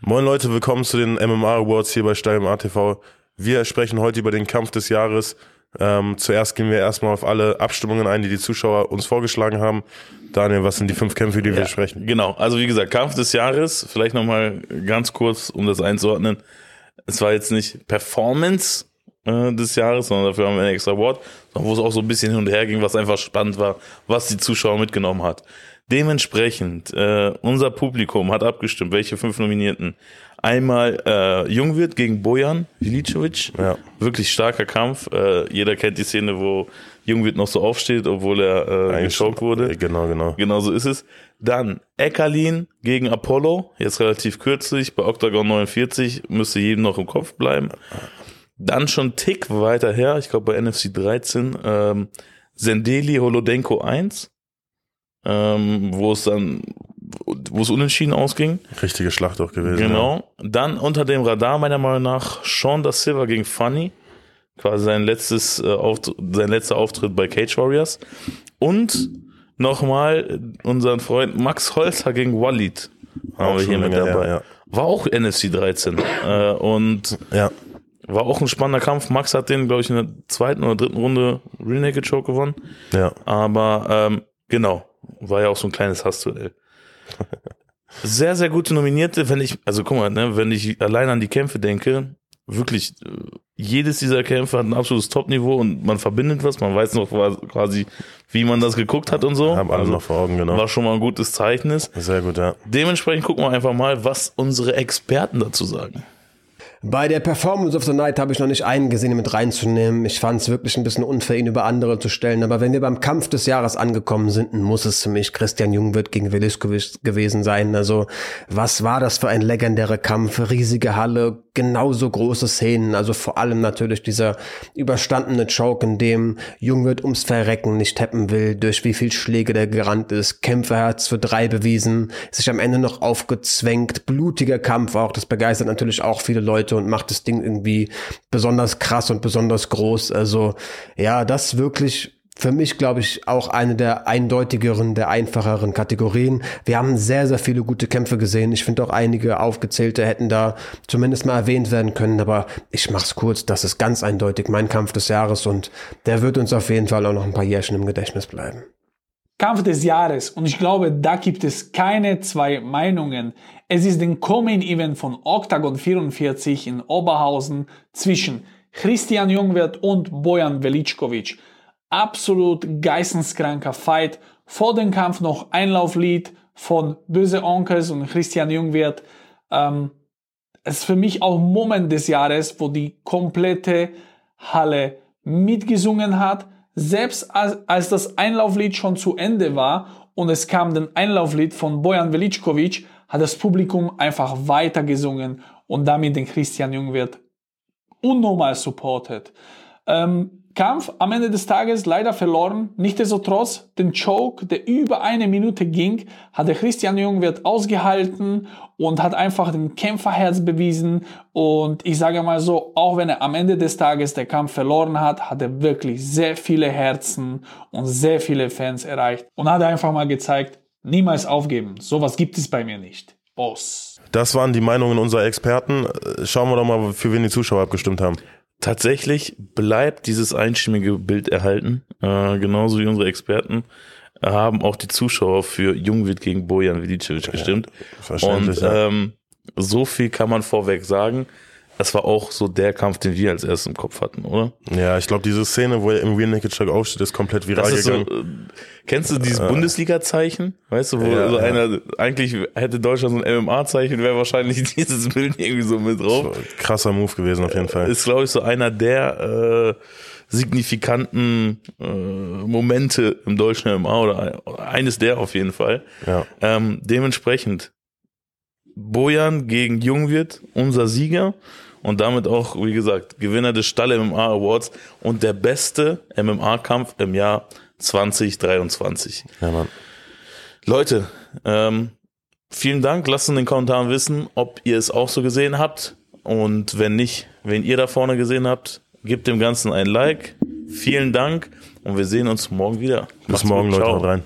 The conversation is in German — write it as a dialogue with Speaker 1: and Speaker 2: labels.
Speaker 1: Moin Leute, willkommen zu den MMA Awards hier bei Steil ATV. Wir sprechen heute über den Kampf des Jahres. Ähm, zuerst gehen wir erstmal auf alle Abstimmungen ein, die die Zuschauer uns vorgeschlagen haben. Daniel, was sind die fünf Kämpfe, die wir sprechen?
Speaker 2: Genau, also wie gesagt, Kampf des Jahres, vielleicht nochmal ganz kurz, um das einzuordnen. Es war jetzt nicht Performance äh, des Jahres, sondern dafür haben wir einen extra Award, wo es auch so ein bisschen hin und her ging, was einfach spannend war, was die Zuschauer mitgenommen hat. Dementsprechend, äh, unser Publikum hat abgestimmt, welche fünf Nominierten. Einmal äh, Jungwirt gegen Bojan Ilicevic.
Speaker 1: Ja.
Speaker 2: Wirklich starker Kampf. Äh, jeder kennt die Szene, wo Jungwirt noch so aufsteht, obwohl er äh, geschockt wurde.
Speaker 1: Genau, genau.
Speaker 2: Genau so ist es. Dann Eckerlin gegen Apollo, jetzt relativ kürzlich, bei Octagon 49, müsste jedem noch im Kopf bleiben. Dann schon Tick weiter her, ich glaube bei NFC 13, ähm, Zendeli Holodenko 1, ähm, wo es dann, wo es unentschieden ausging.
Speaker 1: Richtige Schlacht auch gewesen. Ja.
Speaker 2: Genau. Dann unter dem Radar meiner Meinung nach Sean da Silva gegen Funny. Quasi sein letztes, äh, Auft sein letzter Auftritt bei Cage Warriors. Und nochmal unseren Freund Max Holzer gegen Walid. Haben wir hier mit dabei.
Speaker 1: ja.
Speaker 2: War auch NFC 13. äh, und
Speaker 1: Ja.
Speaker 2: war auch ein spannender Kampf. Max hat den, glaube ich, in der zweiten oder dritten Runde Real Naked Show gewonnen.
Speaker 1: ja.
Speaker 2: Aber ähm, genau, war ja auch so ein kleines Hassduell. Sehr, sehr gute Nominierte, wenn ich, also guck mal, ne, wenn ich allein an die Kämpfe denke, wirklich, äh, jedes dieser Kämpfe hat ein absolutes Top-Niveau und man verbindet was, man weiß noch quasi, wie man das geguckt hat und so.
Speaker 1: Haben alle
Speaker 2: Also,
Speaker 1: noch vor Augen, genau.
Speaker 2: War schon mal ein gutes Zeichnis.
Speaker 1: Sehr gut, ja.
Speaker 2: Dementsprechend gucken wir einfach mal, was unsere Experten dazu sagen.
Speaker 3: Bei der Performance of the Night habe ich noch nicht einen gesehen, ihn mit reinzunehmen. Ich fand es wirklich ein bisschen unfair, ihn über andere zu stellen. Aber wenn wir beim Kampf des Jahres angekommen sind, muss es für mich Christian Jungwirth gegen Veliskovic gewesen sein. Also, was war das für ein legendärer Kampf? Riesige Halle, genauso große Szenen. Also vor allem natürlich dieser überstandene Choke, in dem Jungwirth ums Verrecken nicht tappen will, durch wie viel Schläge der gerannt ist. Kämpferherz für drei bewiesen, sich am Ende noch aufgezwängt. Blutiger Kampf auch. Das begeistert natürlich auch viele Leute und macht das Ding irgendwie besonders krass und besonders groß. Also ja, das wirklich für mich, glaube ich, auch eine der eindeutigeren, der einfacheren Kategorien. Wir haben sehr, sehr viele gute Kämpfe gesehen. Ich finde auch einige aufgezählte hätten da zumindest mal erwähnt werden können. Aber ich mach's kurz. Das ist ganz eindeutig mein Kampf des Jahres und der wird uns auf jeden Fall auch noch ein paar Jährchen im Gedächtnis bleiben.
Speaker 4: Kampf des Jahres und ich glaube, da gibt es keine zwei Meinungen. Es ist den Coming Event von Octagon 44 in Oberhausen zwischen Christian Jungwirth und Bojan Velickovic. Absolut geisteskranker Fight. Vor dem Kampf noch Einlauflied von Böse Onkels und Christian Jungwirth. Ähm, es ist für mich auch ein Moment des Jahres, wo die komplette Halle mitgesungen hat. Selbst als, als das Einlauflied schon zu Ende war und es kam den Einlauflied von Bojan Velickovic, hat das Publikum einfach weiter gesungen und damit den Christian Jungwirth unnormal supportet. Ähm, Kampf am Ende des Tages leider verloren. Nichtsdestotrotz, den Choke, der über eine Minute ging, hat der Christian Jungwirth ausgehalten und hat einfach den Kämpferherz bewiesen. Und ich sage mal so, auch wenn er am Ende des Tages der Kampf verloren hat, hat er wirklich sehr viele Herzen und sehr viele Fans erreicht. Und hat einfach mal gezeigt, niemals aufgeben. Sowas gibt es bei mir nicht. Boss.
Speaker 1: Das waren die Meinungen unserer Experten. Schauen wir doch mal, für wen die Zuschauer abgestimmt haben.
Speaker 2: Tatsächlich bleibt dieses einstimmige Bild erhalten, äh, genauso wie unsere Experten haben auch die Zuschauer für Jungwirt gegen Bojan Vilicevic gestimmt.
Speaker 1: verständlich,
Speaker 2: Und
Speaker 1: ja.
Speaker 2: ähm, so viel kann man vorweg sagen. Es war auch so der Kampf, den wir als erstes im Kopf hatten, oder?
Speaker 1: Ja, ich glaube, diese Szene, wo er im Real Naked Shock aufsteht, ist komplett viral
Speaker 2: Das ist so,
Speaker 1: gegangen.
Speaker 2: äh, kennst du dieses Bundesliga-Zeichen? Weißt du, wo
Speaker 1: Ja,
Speaker 2: so
Speaker 1: ja.
Speaker 2: einer, eigentlich hätte Deutschland so ein MMA-Zeichen, wäre wahrscheinlich dieses Bild irgendwie so mit drauf.
Speaker 1: Krasser Move gewesen auf jeden Fall.
Speaker 2: Ist, glaube ich, so einer der äh, signifikanten äh, Momente im deutschen MMA oder ein- eines der auf jeden Fall.
Speaker 1: Ja.
Speaker 2: Ähm, dementsprechend Bojan gegen Jungwirt, unser Sieger und damit auch, wie gesagt, Gewinner des Stalle MMA Awards und der beste MMA-Kampf im Jahr 2023.
Speaker 1: Ja, Mann.
Speaker 2: Leute, ähm, vielen Dank. Lasst in den Kommentaren wissen, ob ihr es auch so gesehen habt. Und wenn nicht, wenn ihr da vorne gesehen habt, gebt dem Ganzen ein Like. Vielen Dank und wir sehen uns morgen wieder.
Speaker 1: Bis
Speaker 2: Macht's
Speaker 1: morgen,
Speaker 2: gut.
Speaker 1: Leute.
Speaker 2: Ciao.
Speaker 1: Haut rein.